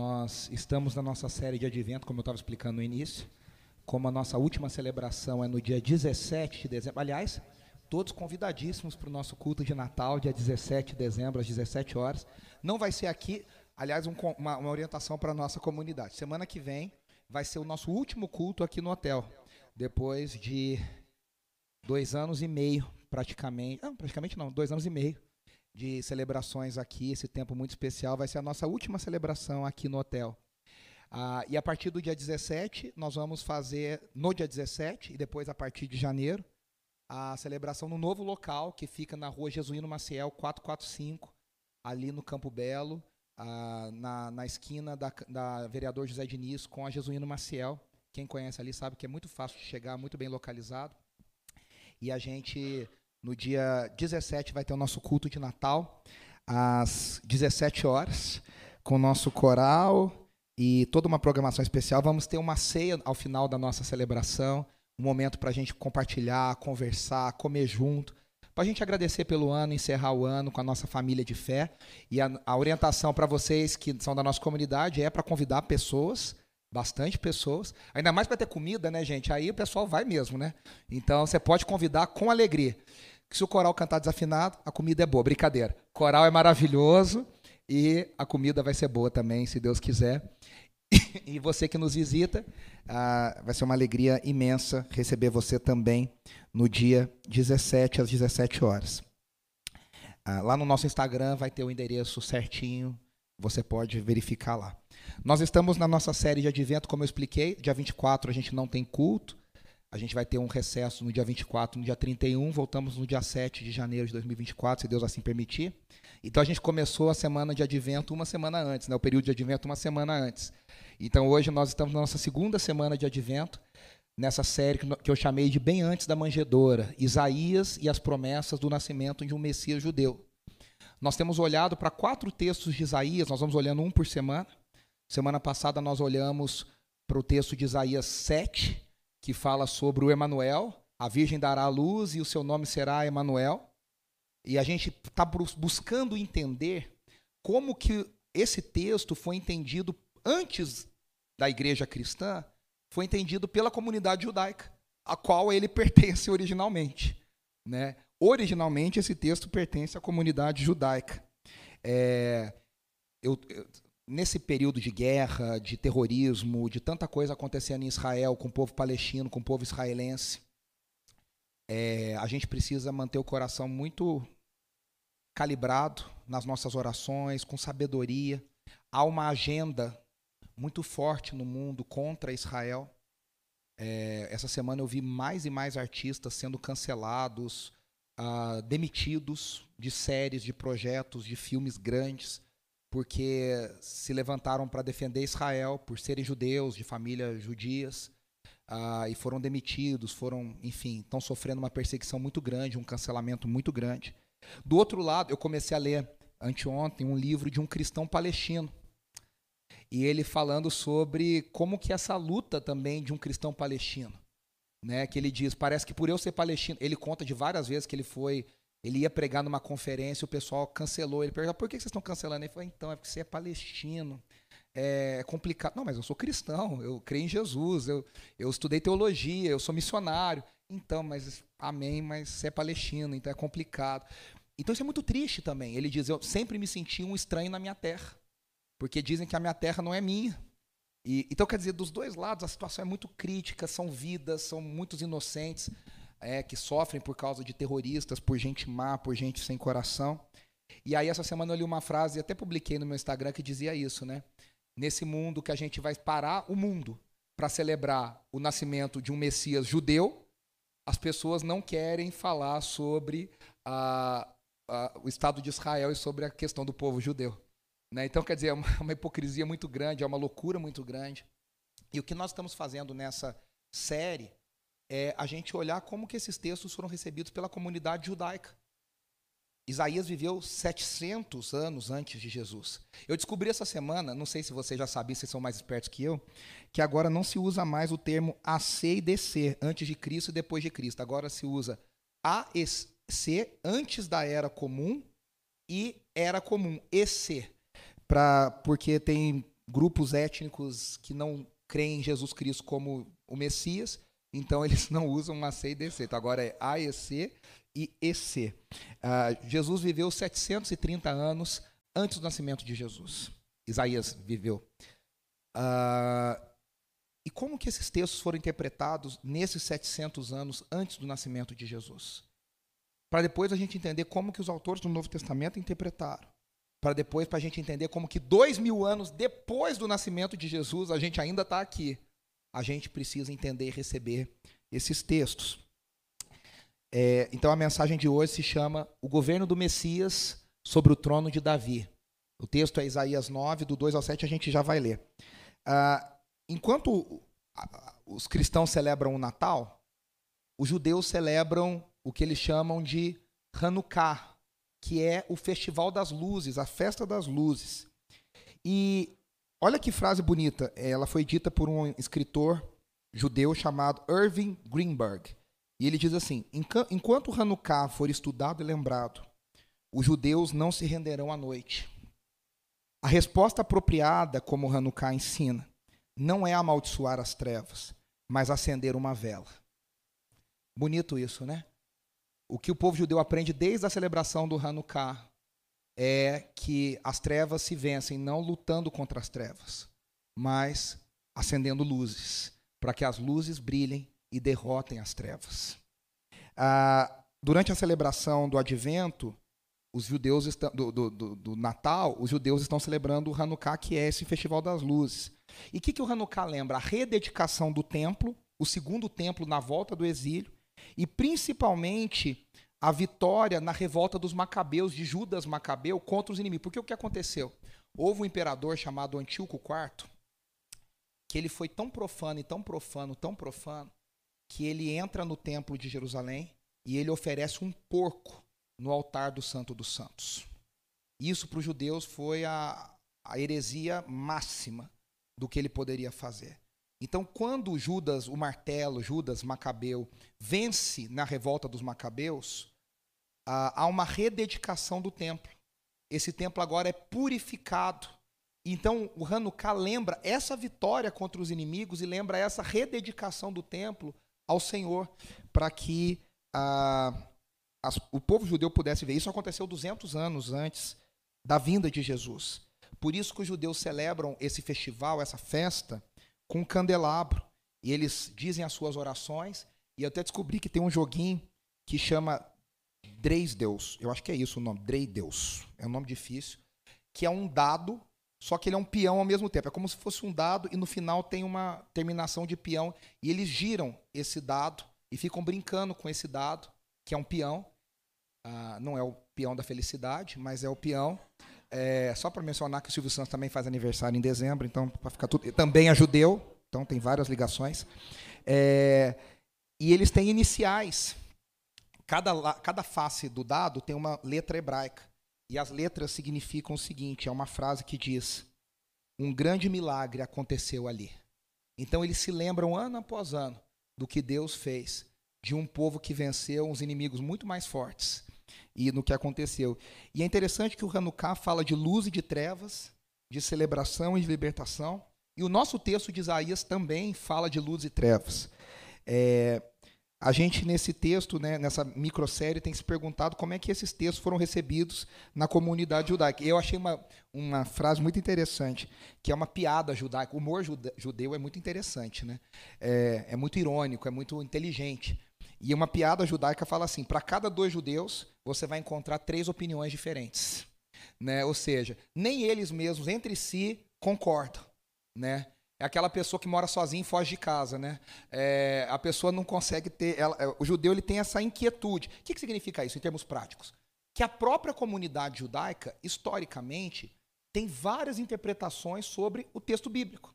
Nós estamos na nossa série de advento, como eu estava explicando no início. Como a nossa última celebração é no dia 17 de dezembro. Aliás, todos convidadíssimos para o nosso culto de Natal, dia 17 de dezembro, às 17 horas. Não vai ser aqui, aliás, um, uma, uma orientação para a nossa comunidade. Semana que vem vai ser o nosso último culto aqui no hotel. Depois de dois anos e meio, praticamente. Não, praticamente não, dois anos e meio de celebrações aqui, esse tempo muito especial. Vai ser a nossa última celebração aqui no hotel. Ah, e a partir do dia 17, nós vamos fazer, no dia 17, e depois a partir de janeiro, a celebração no novo local, que fica na rua Jesuíno Maciel, 445, ali no Campo Belo, ah, na, na esquina da, da vereador José Diniz com a Jesuíno Maciel. Quem conhece ali sabe que é muito fácil de chegar, muito bem localizado. E a gente no dia 17 vai ter o nosso culto de Natal, às 17 horas, com o nosso coral e toda uma programação especial. Vamos ter uma ceia ao final da nossa celebração, um momento para a gente compartilhar, conversar, comer junto, para a gente agradecer pelo ano, encerrar o ano com a nossa família de fé. E a, a orientação para vocês que são da nossa comunidade é para convidar pessoas bastante pessoas. Ainda mais para ter comida, né, gente? Aí o pessoal vai mesmo, né? Então você pode convidar com alegria que se o coral cantar desafinado, a comida é boa. Brincadeira. Coral é maravilhoso e a comida vai ser boa também, se Deus quiser. E você que nos visita, ah, vai ser uma alegria imensa receber você também no dia 17 às 17 horas. Ah, lá no nosso Instagram vai ter o endereço certinho, você pode verificar lá. Nós estamos na nossa série de advento, como eu expliquei, dia 24 a gente não tem culto, a gente vai ter um recesso no dia 24, no dia 31, voltamos no dia 7 de janeiro de 2024, se Deus assim permitir. Então a gente começou a semana de advento uma semana antes, né, o período de advento uma semana antes. Então hoje nós estamos na nossa segunda semana de advento, nessa série que eu chamei de Bem Antes da Manjedora, Isaías e as promessas do nascimento de um Messias judeu. Nós temos olhado para quatro textos de Isaías, nós vamos olhando um por semana. Semana passada nós olhamos para o texto de Isaías 7, que fala sobre o Emanuel, a Virgem dará a luz e o seu nome será Emanuel. E a gente está buscando entender como que esse texto foi entendido antes da igreja cristã, foi entendido pela comunidade judaica, a qual ele pertence originalmente. Né? Originalmente, esse texto pertence à comunidade judaica. É, eu, eu, nesse período de guerra, de terrorismo, de tanta coisa acontecendo em Israel, com o povo palestino, com o povo israelense, é, a gente precisa manter o coração muito calibrado nas nossas orações, com sabedoria. Há uma agenda muito forte no mundo contra Israel. É, essa semana eu vi mais e mais artistas sendo cancelados, uh, demitidos de séries, de projetos, de filmes grandes porque se levantaram para defender Israel por serem judeus, de famílias judias, uh, e foram demitidos, foram, enfim, estão sofrendo uma perseguição muito grande, um cancelamento muito grande. Do outro lado, eu comecei a ler anteontem um livro de um cristão palestino. E ele falando sobre como que essa luta também de um cristão palestino, né, que ele diz, parece que por eu ser palestino, ele conta de várias vezes que ele foi ele ia pregar numa conferência, o pessoal cancelou. Ele perguntou: por que vocês estão cancelando? Ele falou: então, é porque você é palestino. É complicado. Não, mas eu sou cristão, eu creio em Jesus, eu, eu estudei teologia, eu sou missionário. Então, mas amém, mas você é palestino, então é complicado. Então isso é muito triste também. Ele diz: eu sempre me senti um estranho na minha terra, porque dizem que a minha terra não é minha. E, então, quer dizer, dos dois lados a situação é muito crítica, são vidas, são muitos inocentes é, que sofrem por causa de terroristas, por gente má, por gente sem coração. E aí essa semana eu li uma frase, até publiquei no meu Instagram, que dizia isso, né? Nesse mundo que a gente vai parar o mundo para celebrar o nascimento de um Messias judeu, as pessoas não querem falar sobre a, a, o Estado de Israel e sobre a questão do povo judeu. Né? Então, quer dizer, é uma, uma hipocrisia muito grande, é uma loucura muito grande. E o que nós estamos fazendo nessa série é a gente olhar como que esses textos foram recebidos pela comunidade judaica. Isaías viveu 700 anos antes de Jesus. Eu descobri essa semana, não sei se vocês já sabiam, vocês são mais espertos que eu, que agora não se usa mais o termo AC e DC, antes de Cristo e depois de Cristo. Agora se usa AC, antes da Era Comum, e Era Comum, EC. Pra, porque tem grupos étnicos que não creem em Jesus Cristo como o Messias, então eles não usam AC e DC. Então agora é AEC e EC. Uh, Jesus viveu 730 anos antes do nascimento de Jesus. Isaías viveu. Uh, e como que esses textos foram interpretados nesses 700 anos antes do nascimento de Jesus? Para depois a gente entender como que os autores do Novo Testamento interpretaram. Para depois, para a gente entender como que dois mil anos depois do nascimento de Jesus, a gente ainda está aqui. A gente precisa entender e receber esses textos. É, então a mensagem de hoje se chama O Governo do Messias sobre o Trono de Davi. O texto é Isaías 9, do 2 ao 7, a gente já vai ler. Ah, enquanto os cristãos celebram o Natal, os judeus celebram o que eles chamam de Hanukkah, que é o Festival das Luzes, a Festa das Luzes. E olha que frase bonita, ela foi dita por um escritor judeu chamado Irving Greenberg. E ele diz assim: enquanto Hanukkah for estudado e lembrado, os judeus não se renderão à noite. A resposta apropriada, como Hanukkah ensina, não é amaldiçoar as trevas, mas acender uma vela. Bonito isso, né? O que o povo judeu aprende desde a celebração do Hanukkah é que as trevas se vencem não lutando contra as trevas, mas acendendo luzes, para que as luzes brilhem e derrotem as trevas. Ah, durante a celebração do Advento, os judeus estão, do, do, do, do, Natal, os judeus estão celebrando o Hanukkah, que é esse festival das luzes. E o que, que o Hanukkah lembra? A rededicação do templo, o segundo templo na volta do exílio, e principalmente a vitória na revolta dos macabeus, de Judas Macabeu, contra os inimigos. Porque o que aconteceu? Houve um imperador chamado Antíoco IV, que ele foi tão profano e tão profano, tão profano, que ele entra no templo de Jerusalém e ele oferece um porco no altar do Santo dos Santos. Isso para os judeus foi a, a heresia máxima do que ele poderia fazer. Então, quando Judas, o martelo, Judas Macabeu, vence na revolta dos Macabeus, há uma rededicação do templo. Esse templo agora é purificado. Então, o Hanukkah lembra essa vitória contra os inimigos e lembra essa rededicação do templo ao Senhor, para que ah, o povo judeu pudesse ver. Isso aconteceu 200 anos antes da vinda de Jesus. Por isso que os judeus celebram esse festival, essa festa, com um candelabro. E eles dizem as suas orações. E eu até descobri que tem um joguinho que chama Dreis Deus. Eu acho que é isso o nome, Drei Deus. É um nome difícil. Que é um dado, só que ele é um peão ao mesmo tempo. É como se fosse um dado e no final tem uma terminação de peão. E eles giram esse dado e ficam brincando com esse dado que é um peão. Ah, não é o peão da felicidade, mas é o peão. É, só para mencionar que o Silvio Santos também faz aniversário em dezembro, então para ficar tudo. Também é judeu, então tem várias ligações. É, e eles têm iniciais. Cada, cada face do dado tem uma letra hebraica. E as letras significam o seguinte: é uma frase que diz: Um grande milagre aconteceu ali. Então eles se lembram ano após ano do que Deus fez de um povo que venceu uns inimigos muito mais fortes e no que aconteceu. E é interessante que o Hanukkah fala de luz e de trevas, de celebração e de libertação. E o nosso texto de Isaías também fala de luz e trevas. É, a gente, nesse texto, né, nessa microsérie, tem se perguntado como é que esses textos foram recebidos na comunidade judaica. Eu achei uma, uma frase muito interessante, que é uma piada judaica. O humor judeu é muito interessante, né? é, é muito irônico, é muito inteligente. E uma piada judaica fala assim: para cada dois judeus, você vai encontrar três opiniões diferentes. Né? Ou seja, nem eles mesmos entre si concordam. Né? É aquela pessoa que mora sozinha e foge de casa. Né? É, a pessoa não consegue ter. Ela, é, o judeu ele tem essa inquietude. O que, que significa isso em termos práticos? Que a própria comunidade judaica, historicamente, tem várias interpretações sobre o texto bíblico.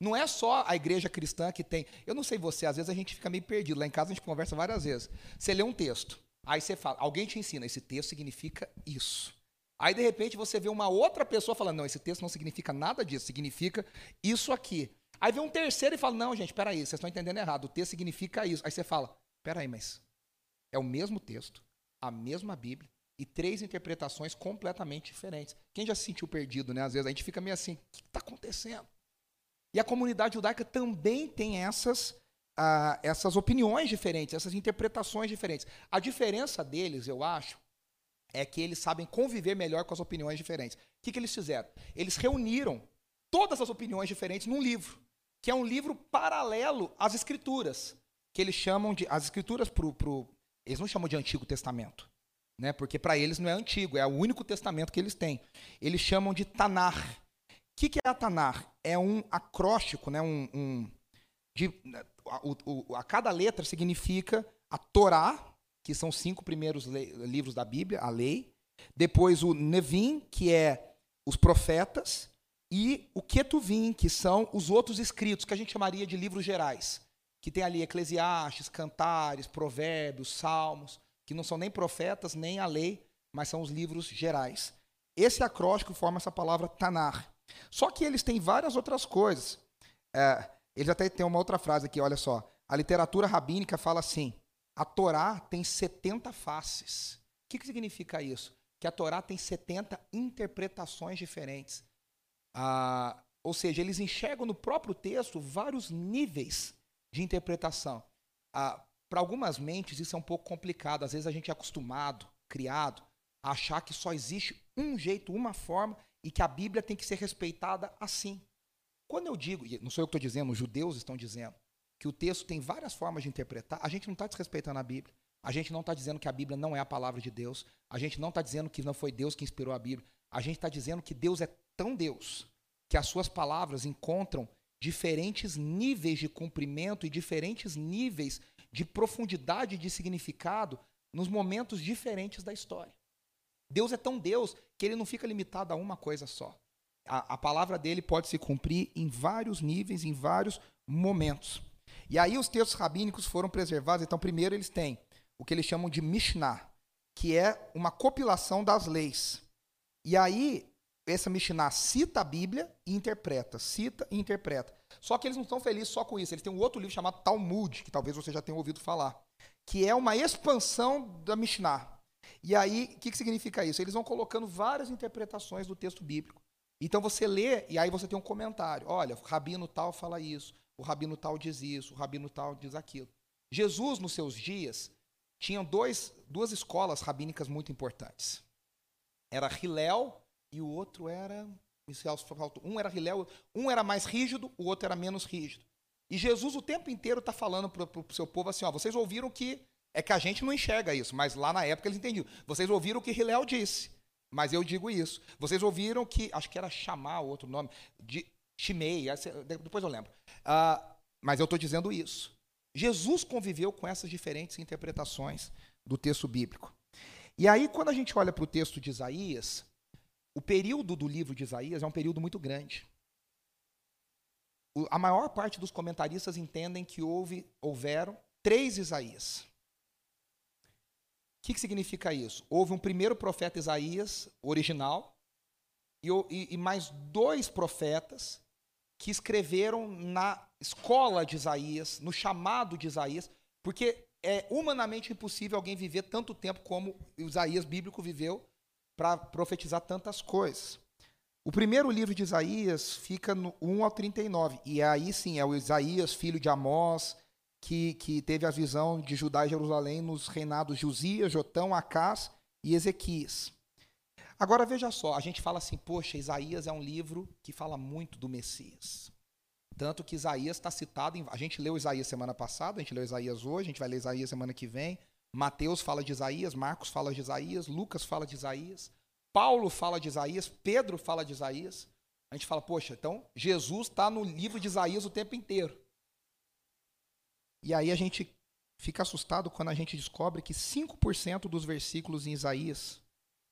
Não é só a igreja cristã que tem. Eu não sei você, às vezes a gente fica meio perdido. Lá em casa a gente conversa várias vezes. Você lê um texto, aí você fala, alguém te ensina, esse texto significa isso. Aí de repente você vê uma outra pessoa falando, não, esse texto não significa nada disso, significa isso aqui. Aí vem um terceiro e fala, não, gente, peraí, vocês estão entendendo errado, o texto significa isso. Aí você fala, peraí, mas é o mesmo texto, a mesma Bíblia, e três interpretações completamente diferentes. Quem já se sentiu perdido, né? Às vezes a gente fica meio assim, o que está acontecendo? E a comunidade judaica também tem essas, uh, essas opiniões diferentes, essas interpretações diferentes. A diferença deles, eu acho, é que eles sabem conviver melhor com as opiniões diferentes. O que, que eles fizeram? Eles reuniram todas as opiniões diferentes num livro, que é um livro paralelo às escrituras, que eles chamam de. As escrituras pro, pro eles não chamam de Antigo Testamento né? Porque para eles não é antigo, é o único testamento que eles têm. Eles chamam de Tanar. O que, que é a Tanar? É um acróstico, né? Um, um de, a, o, a, cada letra significa a Torá, que são cinco primeiros livros da Bíblia, a lei. Depois o Nevim, que é os profetas, e o Ketuvim, que são os outros escritos, que a gente chamaria de livros gerais, que tem ali Eclesiastes, Cantares, Provérbios, Salmos que não são nem profetas, nem a lei, mas são os livros gerais. Esse acróstico forma essa palavra Tanar. Só que eles têm várias outras coisas. É, eles até têm uma outra frase aqui, olha só. A literatura rabínica fala assim: a Torá tem 70 faces. O que, que significa isso? Que a Torá tem 70 interpretações diferentes. Ah, ou seja, eles enxergam no próprio texto vários níveis de interpretação. Ah, para algumas mentes isso é um pouco complicado. Às vezes a gente é acostumado, criado, a achar que só existe um jeito, uma forma e que a Bíblia tem que ser respeitada assim. Quando eu digo, não sou eu que estou dizendo, os judeus estão dizendo, que o texto tem várias formas de interpretar, a gente não está desrespeitando a Bíblia. A gente não está dizendo que a Bíblia não é a palavra de Deus. A gente não está dizendo que não foi Deus que inspirou a Bíblia. A gente está dizendo que Deus é tão Deus que as suas palavras encontram diferentes níveis de cumprimento e diferentes níveis de profundidade de significado nos momentos diferentes da história. Deus é tão Deus que ele não fica limitado a uma coisa só. A, a, palavra dele pode se cumprir em vários níveis, em vários momentos. E aí os textos rabínicos foram preservados. Então, primeiro eles têm o que eles chamam de Mishnah, que é uma compilação das leis. E aí essa Mishnah cita a Bíblia e interpreta, cita e interpreta. Só que eles não estão felizes só com isso. Eles têm um outro livro chamado Talmud, que talvez você já tenha ouvido falar, que é uma expansão da Mishnah. E aí, o que, que significa isso? Eles vão colocando várias interpretações do texto bíblico. Então você lê e aí você tem um comentário. Olha, rabino tal fala isso, o rabino tal diz isso, o rabino tal diz aquilo. Jesus, nos seus dias, tinha dois, duas escolas rabínicas muito importantes. Era Hillel e o outro era um era Hilel, um era mais rígido, o outro era menos rígido. E Jesus o tempo inteiro está falando para o seu povo assim: ó, vocês ouviram que. É que a gente não enxerga isso, mas lá na época eles entendiam. Vocês ouviram o que Hilel disse, mas eu digo isso. Vocês ouviram que. Acho que era chamar outro nome. De Shimei, depois eu lembro. Uh, mas eu estou dizendo isso. Jesus conviveu com essas diferentes interpretações do texto bíblico. E aí, quando a gente olha para o texto de Isaías, o período do livro de Isaías é um período muito grande. O, a maior parte dos comentaristas entendem que houve, houveram três Isaías. O que, que significa isso? Houve um primeiro profeta Isaías, original, e, e, e mais dois profetas que escreveram na escola de Isaías, no chamado de Isaías, porque é humanamente impossível alguém viver tanto tempo como Isaías bíblico viveu para profetizar tantas coisas. O primeiro livro de Isaías fica no 1 ao 39, e aí sim é o Isaías, filho de Amós, que, que teve a visão de Judá e Jerusalém nos reinados de Uzias, Jotão, Acás e Ezequias. Agora veja só, a gente fala assim, poxa, Isaías é um livro que fala muito do Messias. Tanto que Isaías está citado, em, a gente leu Isaías semana passada, a gente leu Isaías hoje, a gente vai ler Isaías semana que vem, Mateus fala de Isaías, Marcos fala de Isaías, Lucas fala de Isaías, Paulo fala de Isaías, Pedro fala de Isaías. A gente fala, poxa, então Jesus está no livro de Isaías o tempo inteiro. E aí a gente fica assustado quando a gente descobre que 5% dos versículos em Isaías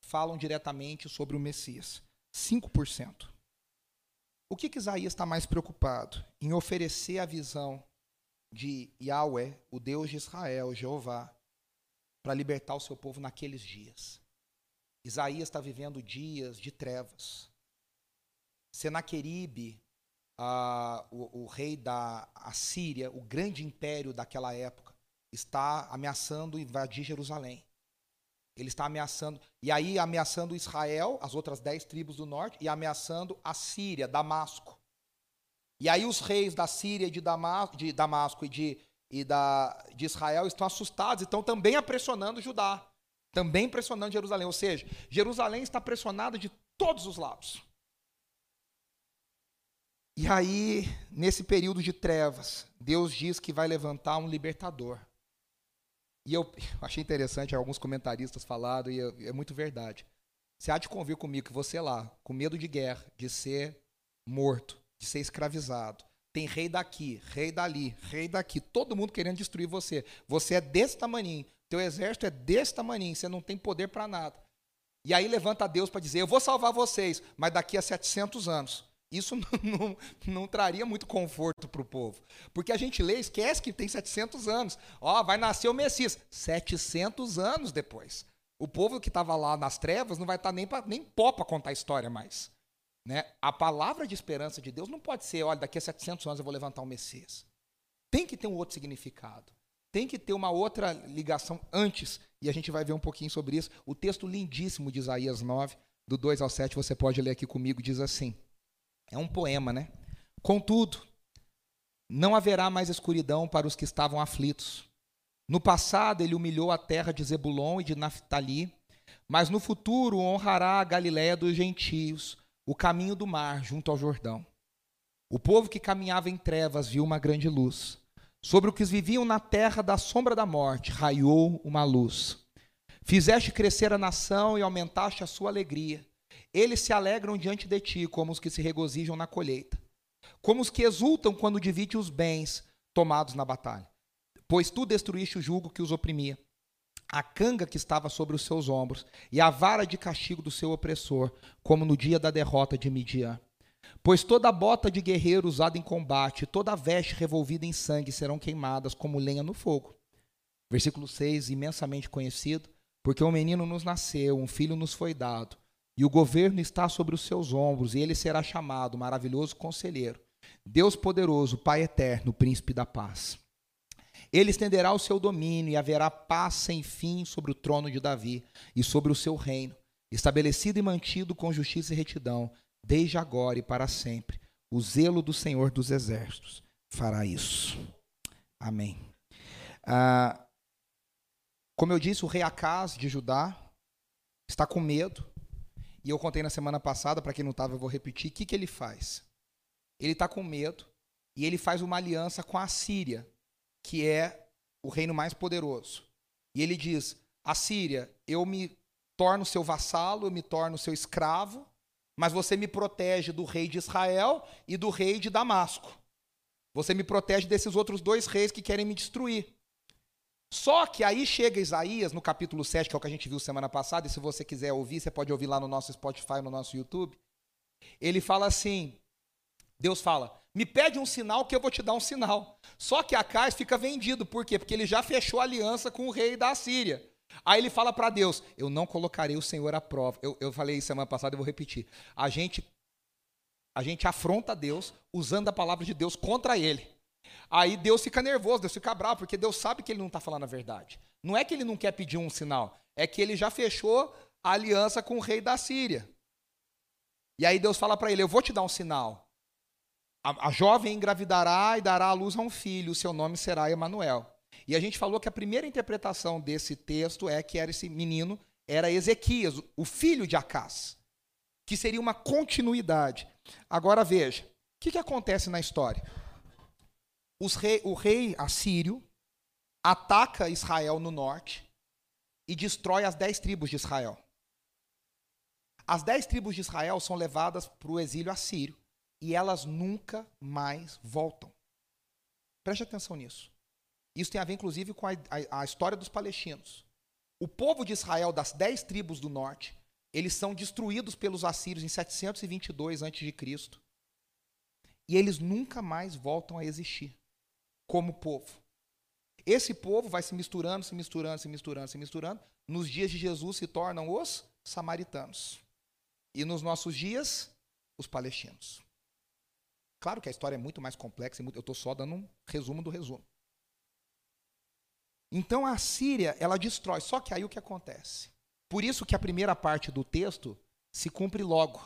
falam diretamente sobre o Messias. 5%. O que, que Isaías está mais preocupado? Em oferecer a visão de Yahweh, o Deus de Israel, Jeová, para libertar o seu povo naqueles dias. Isaías está vivendo dias de trevas. Senaqueribe, o, o, rei da Assíria, o grande império daquela época, está ameaçando invadir Jerusalém. Ele está ameaçando. E aí ameaçando Israel, as outras dez tribos do norte, e ameaçando a Síria, Damasco. E aí os reis da Síria, de Damasco, de Damasco e, de, e da, de Israel estão assustados e estão também pressionando Judá. Também pressionando Jerusalém. Ou seja, Jerusalém está pressionada de todos os lados. E aí, nesse período de trevas, Deus diz que vai levantar um libertador. E eu achei interessante, alguns comentaristas falaram, e é, é muito verdade. Você há de convir comigo que você lá, com medo de guerra, de ser morto, de ser escravizado, tem rei daqui, rei dali, rei daqui, todo mundo querendo destruir você. Você é desse tamaninho, teu exército é desse tamaninho, você não tem poder para nada. E aí levanta Deus para dizer: Eu vou salvar vocês, mas daqui a 700 anos. Isso não, não, não traria muito conforto para o povo. Porque a gente lê, esquece que tem 700 anos. Ó, vai nascer o Messias. 700 anos depois. O povo que estava lá nas trevas não vai estar tá nem, nem pó para contar a história mais. Né? A palavra de esperança de Deus não pode ser, olha, daqui a 700 anos eu vou levantar o Messias. Tem que ter um outro significado. Tem que ter uma outra ligação antes. E a gente vai ver um pouquinho sobre isso. O texto lindíssimo de Isaías 9, do 2 ao 7, você pode ler aqui comigo, diz assim. É um poema, né? Contudo, não haverá mais escuridão para os que estavam aflitos. No passado, ele humilhou a terra de Zebulon e de Naphtali, mas no futuro honrará a Galiléia dos gentios, o caminho do mar junto ao Jordão. O povo que caminhava em trevas viu uma grande luz. Sobre os que viviam na terra da sombra da morte, raiou uma luz. Fizeste crescer a nação e aumentaste a sua alegria. Eles se alegram diante de ti, como os que se regozijam na colheita, como os que exultam quando divide os bens tomados na batalha. Pois tu destruíste o jugo que os oprimia, a canga que estava sobre os seus ombros, e a vara de castigo do seu opressor, como no dia da derrota de Midian. Pois toda bota de guerreiro usada em combate, toda veste revolvida em sangue serão queimadas como lenha no fogo. Versículo 6, imensamente conhecido, porque um menino nos nasceu, um filho nos foi dado, e o governo está sobre os seus ombros, e ele será chamado Maravilhoso Conselheiro, Deus Poderoso, Pai Eterno, Príncipe da Paz. Ele estenderá o seu domínio e haverá paz sem fim sobre o trono de Davi e sobre o seu reino, estabelecido e mantido com justiça e retidão, desde agora e para sempre. O zelo do Senhor dos Exércitos fará isso. Amém. Ah, como eu disse, o rei Acas de Judá está com medo e eu contei na semana passada, para quem não estava, eu vou repetir. O que, que ele faz? Ele está com medo e ele faz uma aliança com a Síria, que é o reino mais poderoso. E ele diz: A Síria, eu me torno seu vassalo, eu me torno seu escravo, mas você me protege do rei de Israel e do rei de Damasco. Você me protege desses outros dois reis que querem me destruir. Só que aí chega Isaías, no capítulo 7, que é o que a gente viu semana passada, e se você quiser ouvir, você pode ouvir lá no nosso Spotify, no nosso YouTube. Ele fala assim: Deus fala, me pede um sinal que eu vou te dar um sinal. Só que Acais fica vendido, por quê? Porque ele já fechou aliança com o rei da Síria. Aí ele fala para Deus: Eu não colocarei o Senhor à prova. Eu, eu falei semana passada, eu vou repetir. A gente, a gente afronta Deus usando a palavra de Deus contra ele. Aí Deus fica nervoso, Deus fica bravo, porque Deus sabe que ele não está falando a verdade. Não é que ele não quer pedir um sinal, é que ele já fechou a aliança com o rei da Síria. E aí Deus fala para ele: Eu vou te dar um sinal. A, a, jovem engravidará e dará à luz a um filho, o seu nome será Emanuel. E a gente falou que a primeira interpretação desse texto é que era esse menino era Ezequias, o filho de Acás, que seria uma continuidade. Agora veja, o que, que acontece na história? Rei, o rei assírio ataca Israel no norte e destrói as dez tribos de Israel. As dez tribos de Israel são levadas para o exílio assírio e elas nunca mais voltam. Preste atenção nisso. Isso tem a ver, inclusive, com a, a, a história dos palestinos. O povo de Israel, das dez tribos do norte, eles são destruídos pelos assírios em 722 a.C. E eles nunca mais voltam a existir como povo. Esse povo vai se misturando, se misturando, se misturando, se misturando. Nos dias de Jesus se tornam os samaritanos. E nos nossos dias, os palestinos. Claro que a história é muito mais complexa, eu estou só dando um resumo do resumo. Então a Síria, ela destrói. Só que aí o que acontece? Por isso que a primeira parte do texto se cumpre logo.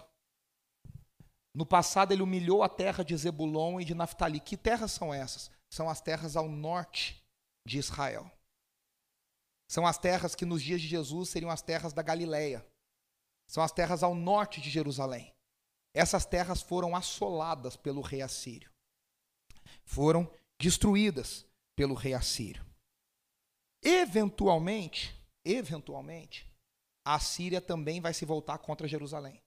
No passado ele humilhou a terra de Zebulon e de Naftali. Que terras são essas? São as terras ao norte de Israel. São as terras que nos dias de Jesus seriam as terras da Galileia. São as terras ao norte de Jerusalém. Essas terras foram assoladas pelo rei assírio. Foram destruídas pelo rei assírio. Eventualmente, eventualmente, a Síria também vai se voltar contra Jerusalém.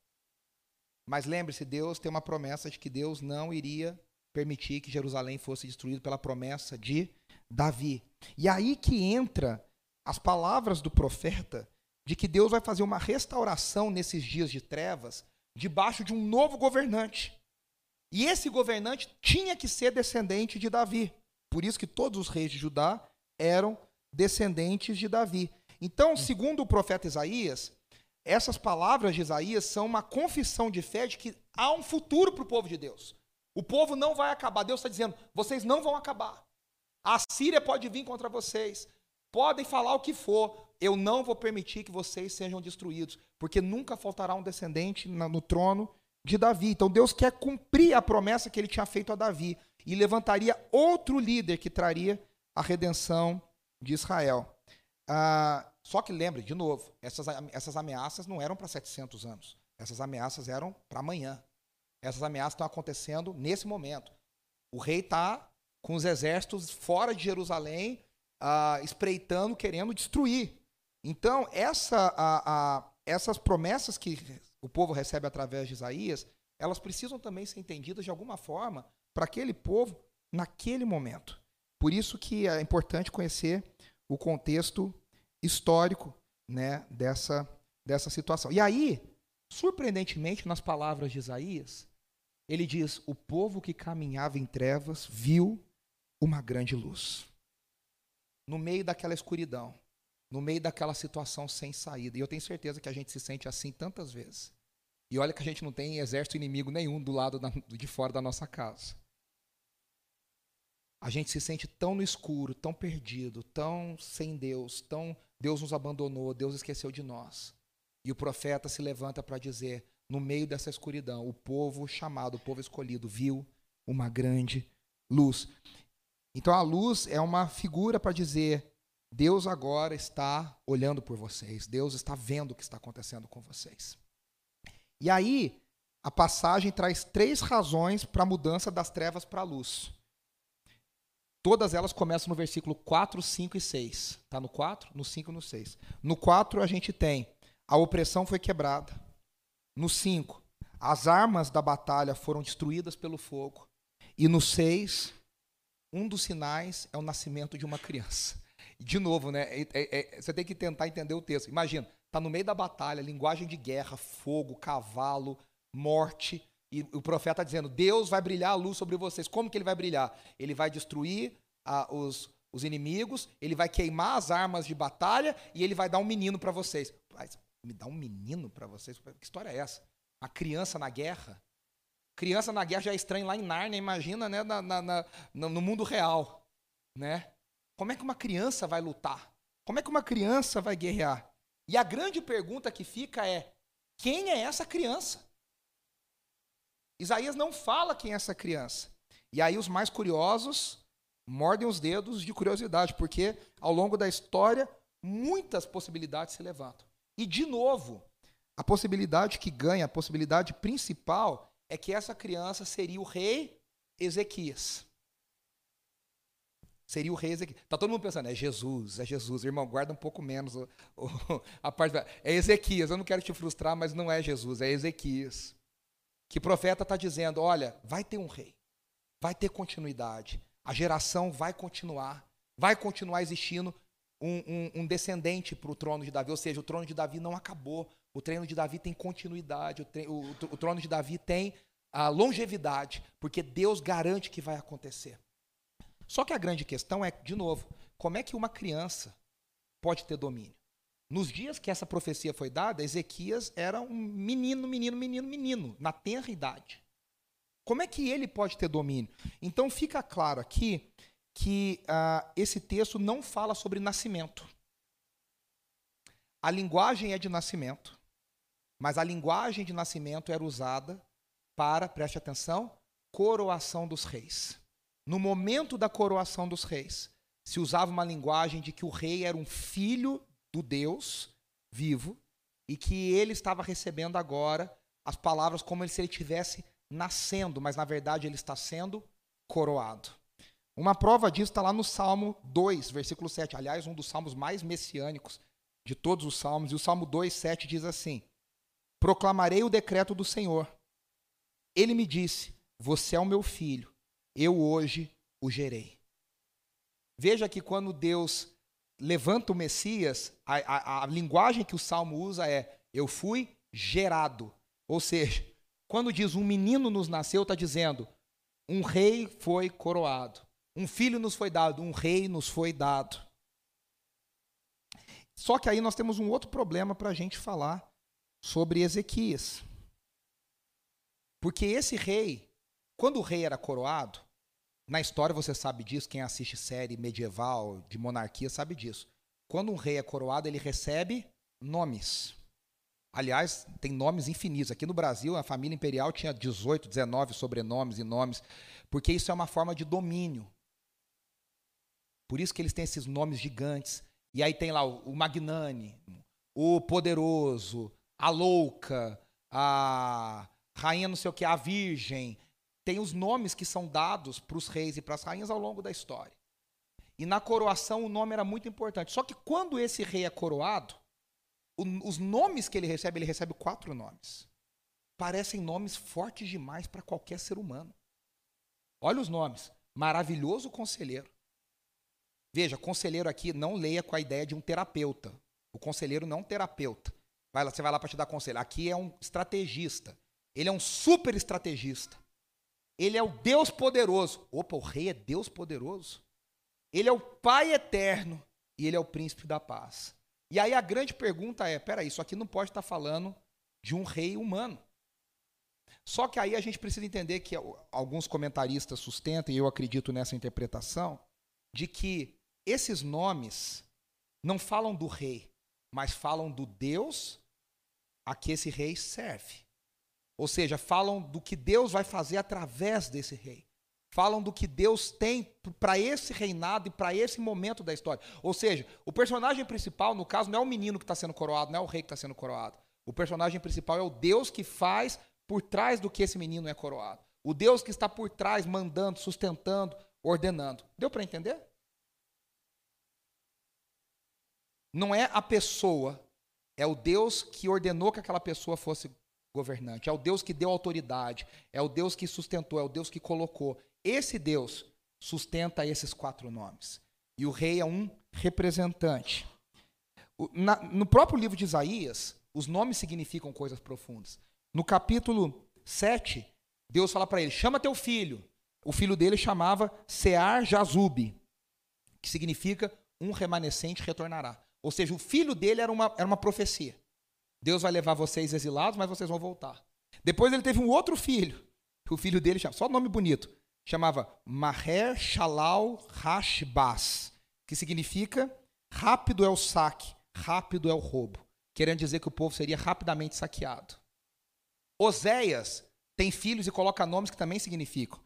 Mas lembre-se, Deus tem uma promessa de que Deus não iria permitir que Jerusalém fosse destruído pela promessa de Davi. E aí que entra as palavras do profeta de que Deus vai fazer uma restauração nesses dias de trevas debaixo de um novo governante. E esse governante tinha que ser descendente de Davi. Por isso que todos os reis de Judá eram descendentes de Davi. Então, segundo o profeta Isaías, essas palavras de Isaías são uma confissão de fé de que há um futuro para o povo de Deus. O povo não vai acabar. Deus está dizendo: vocês não vão acabar. A Síria pode vir contra vocês. Podem falar o que for. Eu não vou permitir que vocês sejam destruídos. Porque nunca faltará um descendente no trono de Davi. Então Deus quer cumprir a promessa que ele tinha feito a Davi. E levantaria outro líder que traria a redenção de Israel. Ah, só que lembre, de novo, essas, essas ameaças não eram para 700 anos. Essas ameaças eram para amanhã. Essas ameaças estão acontecendo nesse momento. O rei está com os exércitos fora de Jerusalém, ah, espreitando, querendo destruir. Então, essa, essas promessas que o povo recebe através de Isaías, elas precisam também ser entendidas de alguma forma para aquele povo naquele momento. Por isso que é importante conhecer o contexto histórico né, dessa, dessa situação. E aí, surpreendentemente, nas palavras de Isaías, ele diz: O povo que caminhava em trevas viu uma grande luz. No meio daquela escuridão, no meio daquela situação sem saída. E eu tenho certeza que a gente se sente assim tantas vezes. E olha que a gente não tem exército inimigo nenhum do lado da, de fora da nossa casa. A gente se sente tão no escuro, tão perdido, tão sem Deus, tão Deus nos abandonou, Deus esqueceu de nós. E o profeta se levanta para dizer: no meio dessa escuridão, o povo chamado, o povo escolhido, viu uma grande luz. Então a luz é uma figura para dizer: Deus agora está olhando por vocês, Deus está vendo o que está acontecendo com vocês. E aí, a passagem traz três razões para a mudança das trevas para a luz. Todas elas começam no versículo 4, 5 e 6. Está no 4, no 5 e no 6. No 4 a gente tem a opressão foi quebrada. No 5, as armas da batalha foram destruídas pelo fogo. E no 6, um dos sinais é o nascimento de uma criança. De novo, né? É, é, é, você tem que tentar entender o texto. Imagina, está no meio da batalha, linguagem de guerra, fogo, cavalo, morte. E o profeta está dizendo: Deus vai brilhar a luz sobre vocês. Como que ele vai brilhar? Ele vai destruir ah, os, os inimigos, ele vai queimar as armas de batalha e ele vai dar um menino para vocês. Mas, me dá um menino para vocês? Que história é essa? Uma criança na guerra? Criança na guerra já é estranho lá em Nárnia, imagina né, na, na, na, no mundo real. Né? Como é que uma criança vai lutar? Como é que uma criança vai guerrear? E a grande pergunta que fica é: quem é essa criança? Isaías não fala quem é essa criança. E aí os mais curiosos mordem os dedos de curiosidade, porque ao longo da história muitas possibilidades se levantam. E de novo, a possibilidade que ganha, a possibilidade principal é que essa criança seria o rei Ezequias. Seria o rei Ezequias. Está todo mundo pensando, é Jesus, é Jesus. Irmão, guarda um pouco menos o, o, a parte. É Ezequias, eu não quero te frustrar, mas não é Jesus, é Ezequias que profeta está dizendo: olha, vai ter um rei, vai ter continuidade, a geração vai continuar, vai continuar existindo um, um, um descendente para o trono de Davi, ou seja, o trono de Davi não acabou, o trono de Davi tem continuidade, o, o, o trono de Davi tem a longevidade, porque Deus garante que vai acontecer. Só que a grande questão é, de novo, como é que uma criança pode ter domínio? Nos dias que essa profecia foi dada, Ezequias era um menino, menino, menino, menino, na tenra idade. Como é que ele pode ter domínio? Então fica claro aqui que uh, esse texto não fala sobre nascimento. a linguagem é de nascimento, mas a linguagem de nascimento era usada para, preste atenção, coroação dos reis. No momento da coroação dos reis, se usava uma linguagem de que o rei era um filho do Deus vivo e que ele estava recebendo agora as palavras como se ele tivesse nascendo, mas na verdade ele está sendo coroado. Uma prova disso está lá no Salmo 2, versículo 7. Aliás, um dos salmos mais messiânicos de todos os salmos. E o Salmo 2, 7 diz assim: Proclamarei o decreto do Senhor. Ele me disse: Você é o meu filho, eu hoje o gerei. Veja que quando Deus levanta o Messias, a, a, a linguagem que o salmo usa é: Eu fui gerado. Ou seja, quando diz um menino nos nasceu, está dizendo um rei foi coroado, um filho nos foi dado, um rei nos foi dado. Só que aí nós temos um outro problema para a gente falar sobre Ezequias. Porque esse rei, quando o rei era coroado, na história você sabe disso, quem assiste série medieval de monarquia sabe disso. Quando um rei é coroado, ele recebe nomes. Aliás, tem nomes infinitos. Aqui no Brasil, a família imperial tinha 18, 19 sobrenomes e nomes, porque isso é uma forma de domínio. Por isso que eles têm esses nomes gigantes. E aí tem lá o, magnânimo, o poderoso, a louca, a rainha não sei o que, a virgem. Tem os nomes que são dados para os reis e para as rainhas ao longo da história. E na coroação o nome era muito importante. Só que quando esse rei é coroado, o, os nomes que ele recebe, ele recebe quatro nomes. Parecem nomes fortes demais para qualquer ser humano. Olha os nomes: maravilhoso conselheiro, Veja, conselheiro aqui não leia com a ideia de um terapeuta. O conselheiro não é um terapeuta. Vai lá, você vai lá para te dar conselho. Aqui é um estrategista. Ele é um super estrategista. Ele é o Deus poderoso. Opa, o rei é Deus poderoso. Ele é o Pai eterno e ele é o príncipe da paz. E aí a grande pergunta é: peraí, isso aqui não pode estar falando de um rei humano. Só que aí a gente precisa entender que alguns comentaristas sustentam, e eu acredito nessa interpretação, de que esses nomes não falam do rei, mas falam do Deus a que esse rei serve. Ou seja, falam do que Deus vai fazer através desse rei. Falam do que Deus tem para esse reinado e para esse momento da história. Ou seja, o personagem principal, no caso, não é o menino que está sendo coroado, não é o rei que está sendo coroado. O personagem principal é o Deus que faz por trás do que esse menino é coroado. O Deus que está por trás, mandando, sustentando, ordenando. Deu para entender? Não é a pessoa, é o Deus que ordenou que aquela pessoa fosse governante, é o Deus que deu autoridade, é o Deus que sustentou, é o Deus que colocou. Esse Deus sustenta esses quatro nomes. E o rei é um representante. no próprio livro de Isaías, os nomes significam coisas profundas. No capítulo 7, Deus fala para ele: chama teu filho. O filho dele chamava Sear Jazub, que significa um remanescente retornará. Ou seja, o filho dele era uma, era uma profecia. Deus vai levar vocês exilados, mas vocês vão voltar. Depois ele teve um outro filho. O filho dele, só nome bonito, chamava Maher Shalal Hashbaz, que significa rápido é o saque, rápido é o roubo. Querendo dizer que o povo seria rapidamente saqueado. Oséias tem filhos e coloca nomes que também significam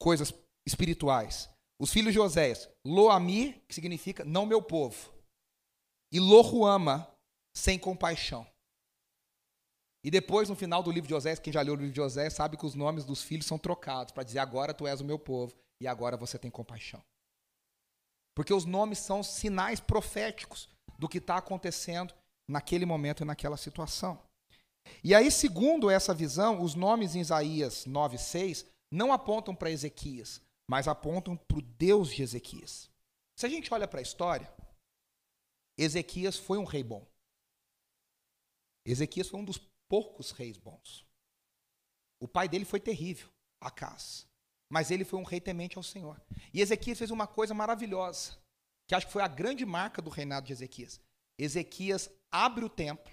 coisas espirituais. Os filhos de Oséias, Loami, que significa não meu povo e Lohuama, sem compaixão. E depois, no final do livro de Osés, quem já leu o livro de Osés sabe que os nomes dos filhos são trocados para dizer agora tu és o meu povo e agora você tem compaixão. Porque os nomes são sinais proféticos do que está acontecendo naquele momento e naquela situação. E aí, segundo essa visão, os nomes em Isaías 9,6 não apontam para Ezequias, mas apontam para o Deus de Ezequias. Se a gente olha para a história, Ezequias foi um rei bom. Ezequias foi um dos poucos reis bons. O pai dele foi terrível, Acas. Mas ele foi um rei temente ao Senhor. E Ezequias fez uma coisa maravilhosa, que acho que foi a grande marca do reinado de Ezequias. Ezequias abre o templo,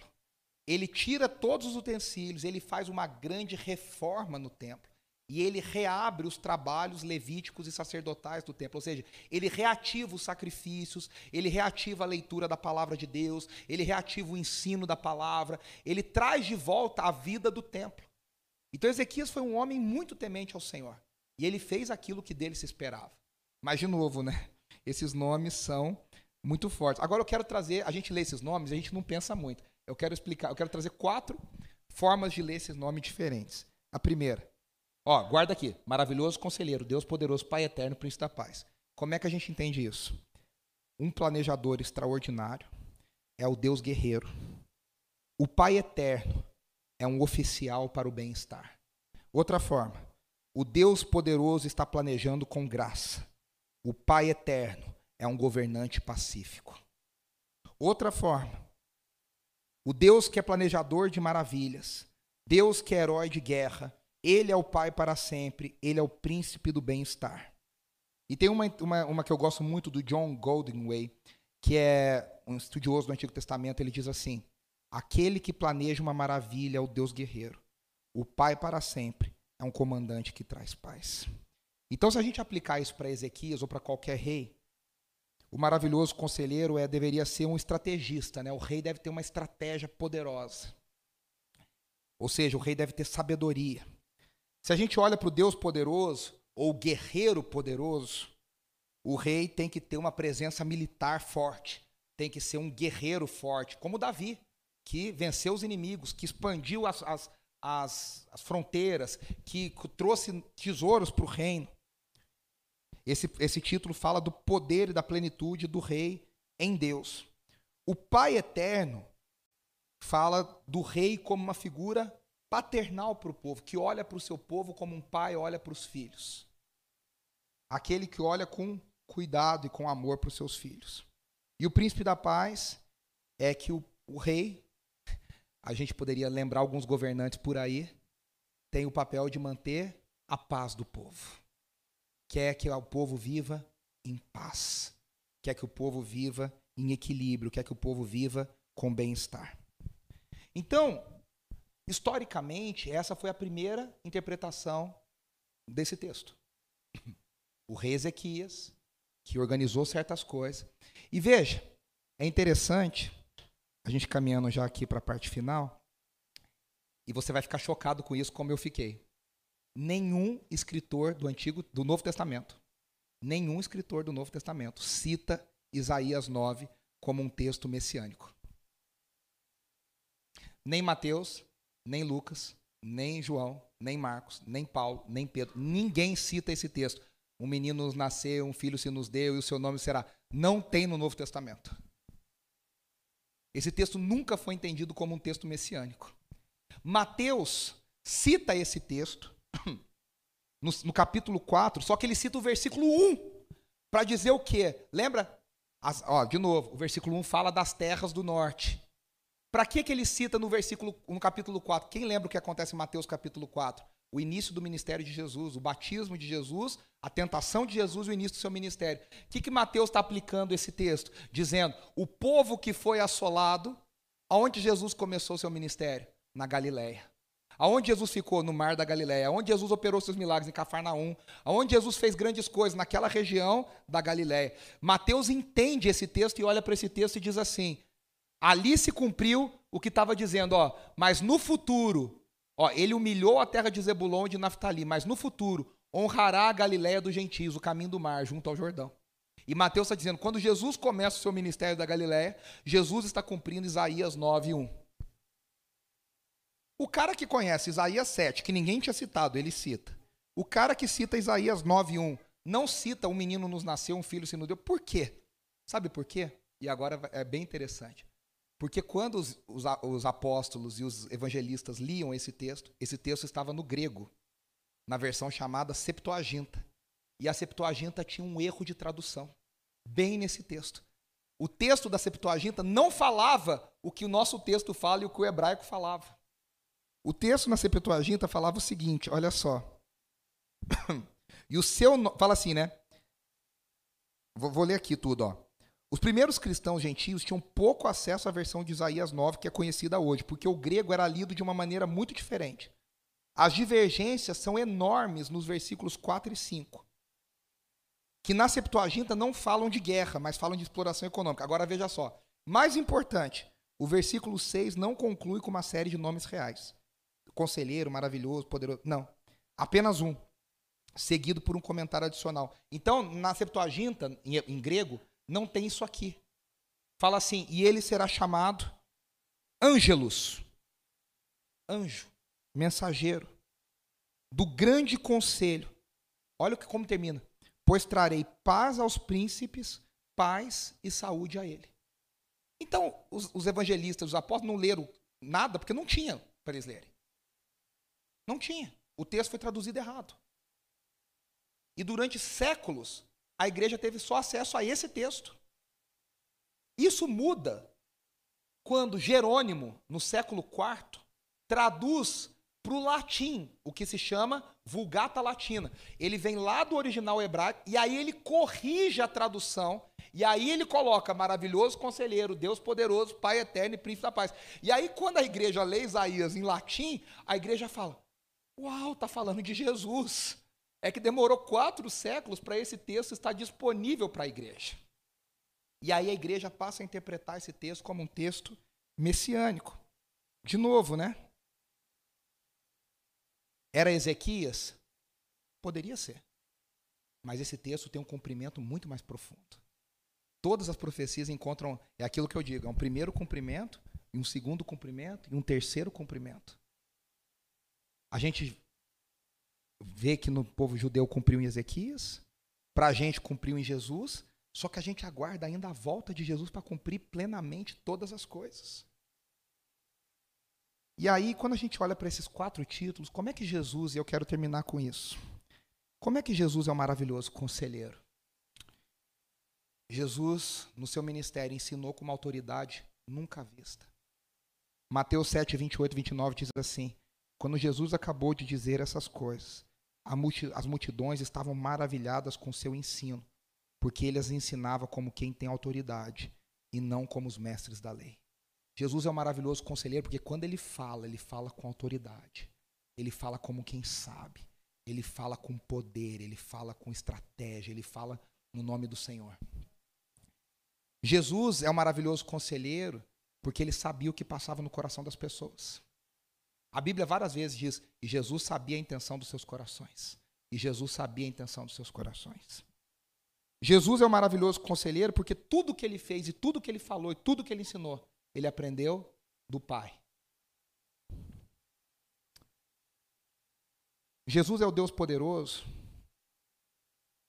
ele tira todos os utensílios, ele faz uma grande reforma no templo. E ele reabre os trabalhos levíticos e sacerdotais do templo, ou seja, ele reativa os sacrifícios, ele reativa a leitura da palavra de Deus, ele reativa o ensino da palavra, ele traz de volta a vida do templo. Então Ezequias foi um homem muito temente ao Senhor, e ele fez aquilo que dele se esperava. Mas de novo, né? Esses nomes são muito fortes. Agora eu quero trazer, a gente lê esses nomes, a gente não pensa muito. Eu quero explicar, eu quero trazer quatro formas de ler esses nomes diferentes. A primeira, Ó, guarda aqui. Maravilhoso conselheiro, Deus poderoso, Pai eterno, príncipe da paz. Como é que a gente entende isso? Um planejador extraordinário é o Deus guerreiro. O Pai eterno é um oficial para o bem-estar. Outra forma, o Deus poderoso está planejando com graça. O Pai eterno é um governante pacífico. Outra forma, o Deus que é planejador de maravilhas, Deus que é herói de guerra, ele é o Pai para sempre, ele é o príncipe do bem-estar. E tem uma, uma, uma, que eu gosto muito do John Goldenway, que é um estudioso do Antigo Testamento. Ele diz assim: Aquele que planeja uma maravilha é o Deus guerreiro. O Pai para sempre é um comandante que traz paz. Então, se a gente aplicar isso para Ezequias ou para qualquer rei, o maravilhoso conselheiro é, deveria ser um estrategista. Né? O rei deve ter uma estratégia poderosa. Ou seja, o rei deve ter sabedoria. Se a gente olha para o Deus poderoso, ou guerreiro poderoso, o rei tem que ter uma presença militar forte, tem que ser um guerreiro forte, como Davi, que venceu os inimigos, que expandiu as, as, as, as fronteiras, que trouxe tesouros para o reino. Esse, esse título fala do poder e da plenitude do rei em Deus. O Pai Eterno fala do rei como uma figura paternal para o povo, que olha para o seu povo como um pai olha para os filhos. Aquele que olha com cuidado e com amor para os seus filhos. E o príncipe da paz é que o, o rei, a gente poderia lembrar alguns governantes por aí, tem o papel de manter a paz do povo. Quer que o povo viva em paz. Quer que o povo viva em equilíbrio. Quer que o povo viva com bem-estar. Então, Historicamente, essa foi a primeira interpretação desse texto. O rei Ezequias, que organizou certas coisas. E veja, é interessante, a gente caminhando já aqui para a parte final, e você vai ficar chocado com isso, como eu fiquei. Nenhum escritor do Antigo, do Novo Testamento, nenhum escritor do Novo Testamento cita Isaías 9 como um texto messiânico. Nem Mateus, nem Lucas, nem João, nem Marcos, nem Paulo, nem Pedro. Ninguém cita esse texto. Um menino nos nasceu, um filho se nos deu e o seu nome será. Não tem no Novo Testamento. Esse texto nunca foi entendido como um texto messiânico. Mateus cita esse texto no, no capítulo 4, só que ele cita o versículo 1 para dizer o quê? Lembra? As, ó, de novo, o versículo 1 fala das terras do norte. Para que, que ele cita no versículo, no capítulo 4? Quem lembra o que acontece em Mateus capítulo 4? O início do ministério de Jesus, o batismo de Jesus, a tentação de Jesus o início do seu ministério. O que, que Mateus está aplicando esse texto? Dizendo, o povo que foi assolado, aonde Jesus começou seu ministério? Na Galileia. Aonde Jesus ficou? No mar da Galileia. Aonde Jesus operou seus milagres? Em Cafarnaum. Aonde Jesus fez grandes coisas? Naquela região da Galileia. Mateus entende esse texto e olha para esse texto e diz assim: Ali se cumpriu o que estava dizendo, ó, mas no futuro, ó, ele humilhou a terra de Zebulon e de Naftali, mas no futuro honrará a Galiléia dos gentios, o caminho do mar, junto ao Jordão. E Mateus está dizendo, quando Jesus começa o seu ministério da Galiléia, Jesus está cumprindo Isaías 9, 1. O cara que conhece Isaías 7, que ninguém tinha citado, ele cita. O cara que cita Isaías 9, 1, não cita um menino nos nasceu, um filho se nos deu. Por quê? Sabe por quê? E agora é bem interessante. Porque quando os, os, os, apóstolos e os evangelistas liam esse texto, esse texto estava no grego, na versão chamada Septuaginta. E a Septuaginta tinha um erro de tradução, bem nesse texto. O texto da Septuaginta não falava o que o nosso texto fala e o que o hebraico falava. O texto na Septuaginta falava o seguinte, olha só. E o seu. Fala assim, né? Vou, vou ler aqui tudo, ó. Os primeiros cristãos gentios tinham pouco acesso à versão de Isaías 9 que é conhecida hoje, porque o grego era lido de uma maneira muito diferente. as divergências são enormes nos versículos 4 e 5. Que na Septuaginta não falam de guerra, mas falam de exploração econômica. Agora veja só. Mais importante, o versículo 6 não conclui com uma série de nomes reais. Conselheiro, maravilhoso, poderoso. Não. Apenas um. Seguido por um comentário adicional. Então, na Septuaginta, em, em grego, não tem isso aqui. Fala assim: e ele será chamado Ângelos. Anjo, mensageiro do grande conselho. Olha como termina. Pois trarei paz aos príncipes, paz e saúde a ele. Então, os, os evangelistas, os apóstolos não leram nada porque não tinha para eles lerem. Não tinha. O texto foi traduzido errado. E durante séculos, a igreja teve só acesso a esse texto. Isso muda quando Jerônimo, no século IV, traduz para o latim o que se chama Vulgata Latina. Ele vem lá do original hebraico e aí ele corrige a tradução e aí ele coloca maravilhoso conselheiro, Deus poderoso, Pai eterno e príncipe da paz. E aí quando a igreja lê Isaías em latim, a igreja fala: Uau, está falando de Jesus. É que demorou quatro séculos para esse texto estar disponível para a igreja. E aí a igreja passa a interpretar esse texto como um texto messiânico. De novo, né? Era Ezequias? Poderia ser. Mas esse texto tem um cumprimento muito mais profundo. Todas as profecias encontram, é aquilo que eu digo, é um primeiro cumprimento, e um segundo cumprimento, e um terceiro cumprimento. A gente vê que no povo judeu cumpriu em Ezequias, para a gente cumpriu em Jesus, só que a gente aguarda ainda a volta de Jesus para cumprir plenamente todas as coisas. E aí, quando a gente olha para esses quatro títulos, como é que Jesus, e eu quero terminar com isso, como é que Jesus é um maravilhoso conselheiro? Jesus, no seu ministério, ensinou com uma autoridade nunca vista. Mateus 7, 28 e 29 diz assim: Quando Jesus acabou de dizer essas coisas, as multidões estavam maravilhadas com seu ensino porque ele as ensinava como quem tem autoridade e não como os mestres da lei. Jesus é um maravilhoso conselheiro porque quando ele fala, ele fala com autoridade. Ele fala como quem sabe. Ele fala com poder, ele fala com estratégia, ele fala no nome do Senhor. Jesus é um maravilhoso conselheiro porque ele sabia o que passava no coração das pessoas. A Bíblia várias vezes diz: e Jesus sabia a intenção dos seus corações. E Jesus sabia a intenção dos seus corações. Jesus é um maravilhoso conselheiro porque tudo que ele fez e tudo que ele falou e tudo que ele ensinou, ele aprendeu do Pai. Jesus é o Deus poderoso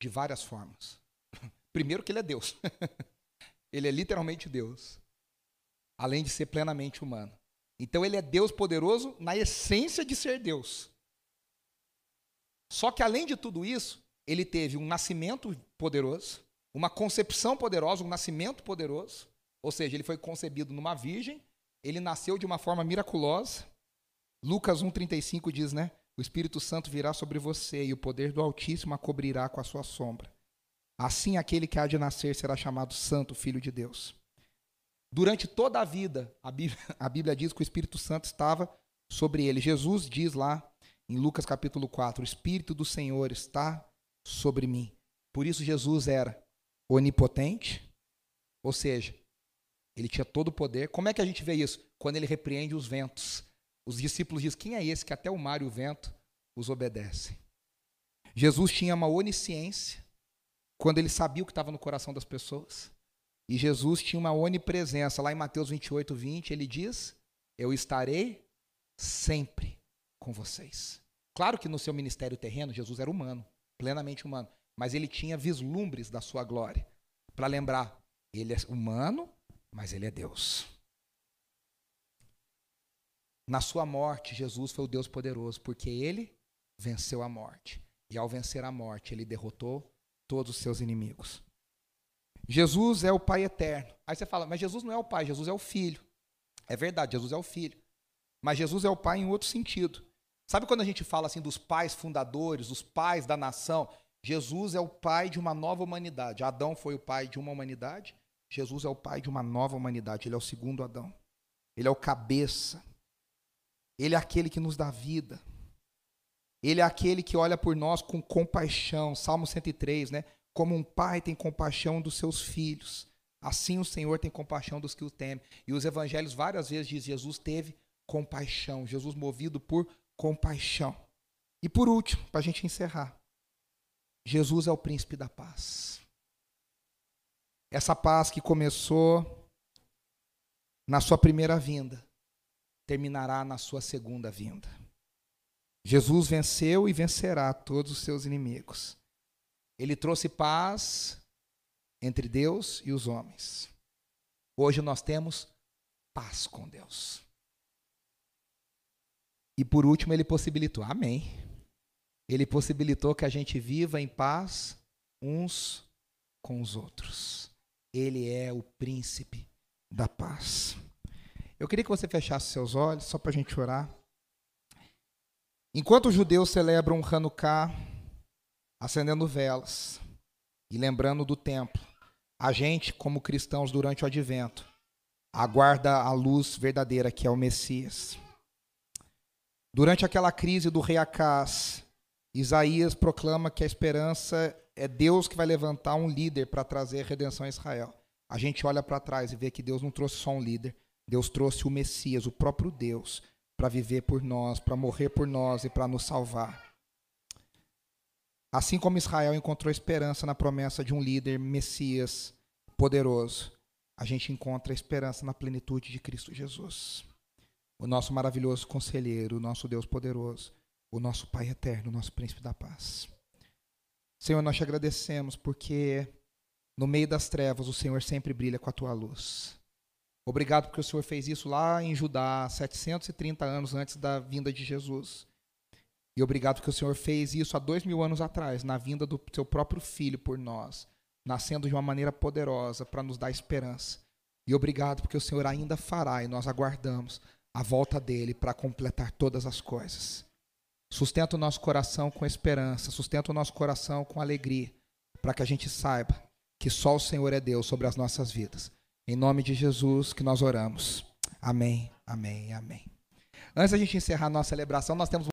de várias formas. Primeiro que ele é Deus. ele é literalmente Deus. Além de ser plenamente humano. Então ele é Deus poderoso na essência de ser Deus. Só que além de tudo isso, ele teve um nascimento poderoso, uma concepção poderosa, um nascimento poderoso, ou seja, ele foi concebido numa virgem, ele nasceu de uma forma miraculosa. Lucas 1:35 diz, né? O Espírito Santo virá sobre você e o poder do Altíssimo a cobrirá com a sua sombra. Assim aquele que há de nascer será chamado Santo, Filho de Deus. Durante toda a vida, a Bíblia, a Bíblia diz que o Espírito Santo estava sobre ele. Jesus diz lá em Lucas capítulo 4: O Espírito do Senhor está sobre mim. Por isso Jesus era onipotente, ou seja, ele tinha todo o poder. Como é que a gente vê isso? Quando ele repreende os ventos. Os discípulos dizem: Quem é esse que até o mar e o vento os obedecem? Jesus tinha uma onisciência quando ele sabia o que estava no coração das pessoas. E Jesus tinha uma onipresença. Lá em Mateus 28, 20, ele diz: Eu estarei sempre com vocês. Claro que no seu ministério terreno, Jesus era humano plenamente humano, mas ele tinha vislumbres da sua glória. Para lembrar, ele é humano, mas ele é Deus. Na sua morte, Jesus foi o Deus poderoso, porque ele venceu a morte. E ao vencer a morte, ele derrotou todos os seus inimigos. Jesus é o Pai eterno. Aí você fala, mas Jesus não é o Pai, Jesus é o Filho. É verdade, Jesus é o Filho. Mas Jesus é o Pai em outro sentido. Sabe quando a gente fala assim dos pais fundadores, dos pais da nação? Jesus é o pai de uma nova humanidade. Adão foi o pai de uma humanidade. Jesus é o pai de uma nova humanidade. Ele é o segundo Adão. Ele é o cabeça. Ele é aquele que nos dá vida. Ele é aquele que olha por nós com compaixão. Salmo 103, né? Como um pai tem compaixão dos seus filhos, assim o Senhor tem compaixão dos que o temem. E os evangelhos várias vezes diz Jesus teve compaixão, Jesus movido por compaixão. E por último, para a gente encerrar, Jesus é o príncipe da paz. Essa paz que começou na sua primeira vinda, terminará na sua segunda vinda. Jesus venceu e vencerá todos os seus inimigos. Ele trouxe paz entre Deus e os homens. Hoje nós temos paz com Deus. E por último, ele possibilitou, amém. Ele possibilitou que a gente viva em paz uns com os outros. Ele é o príncipe da paz. Eu queria que você fechasse seus olhos, só para a gente orar. Enquanto os judeus celebram Hanukkah, acendendo velas e lembrando do templo, a gente, como cristãos durante o advento, aguarda a luz verdadeira que é o Messias. Durante aquela crise do rei Acás, Isaías proclama que a esperança é Deus que vai levantar um líder para trazer redenção a Israel. A gente olha para trás e vê que Deus não trouxe só um líder, Deus trouxe o Messias, o próprio Deus, para viver por nós, para morrer por nós e para nos salvar. Assim como Israel encontrou esperança na promessa de um líder Messias poderoso, a gente encontra esperança na plenitude de Cristo Jesus o nosso maravilhoso conselheiro, o nosso Deus poderoso, o nosso Pai eterno, o nosso príncipe da paz. Senhor, nós te agradecemos porque no meio das trevas o Senhor sempre brilha com a tua luz. Obrigado porque o Senhor fez isso lá em Judá, 730 anos antes da vinda de Jesus. E obrigado porque o Senhor fez isso há dois mil anos atrás, na vinda do seu próprio Filho por nós, nascendo de uma maneira poderosa para nos dar esperança. E obrigado porque o Senhor ainda fará e nós aguardamos a volta dele para completar todas as coisas. Sustenta o nosso coração com esperança, sustenta o nosso coração com alegria, para que a gente saiba que só o Senhor é Deus sobre as nossas vidas. Em nome de Jesus que nós oramos. Amém, amém, amém. Antes da gente encerrar a nossa celebração, nós temos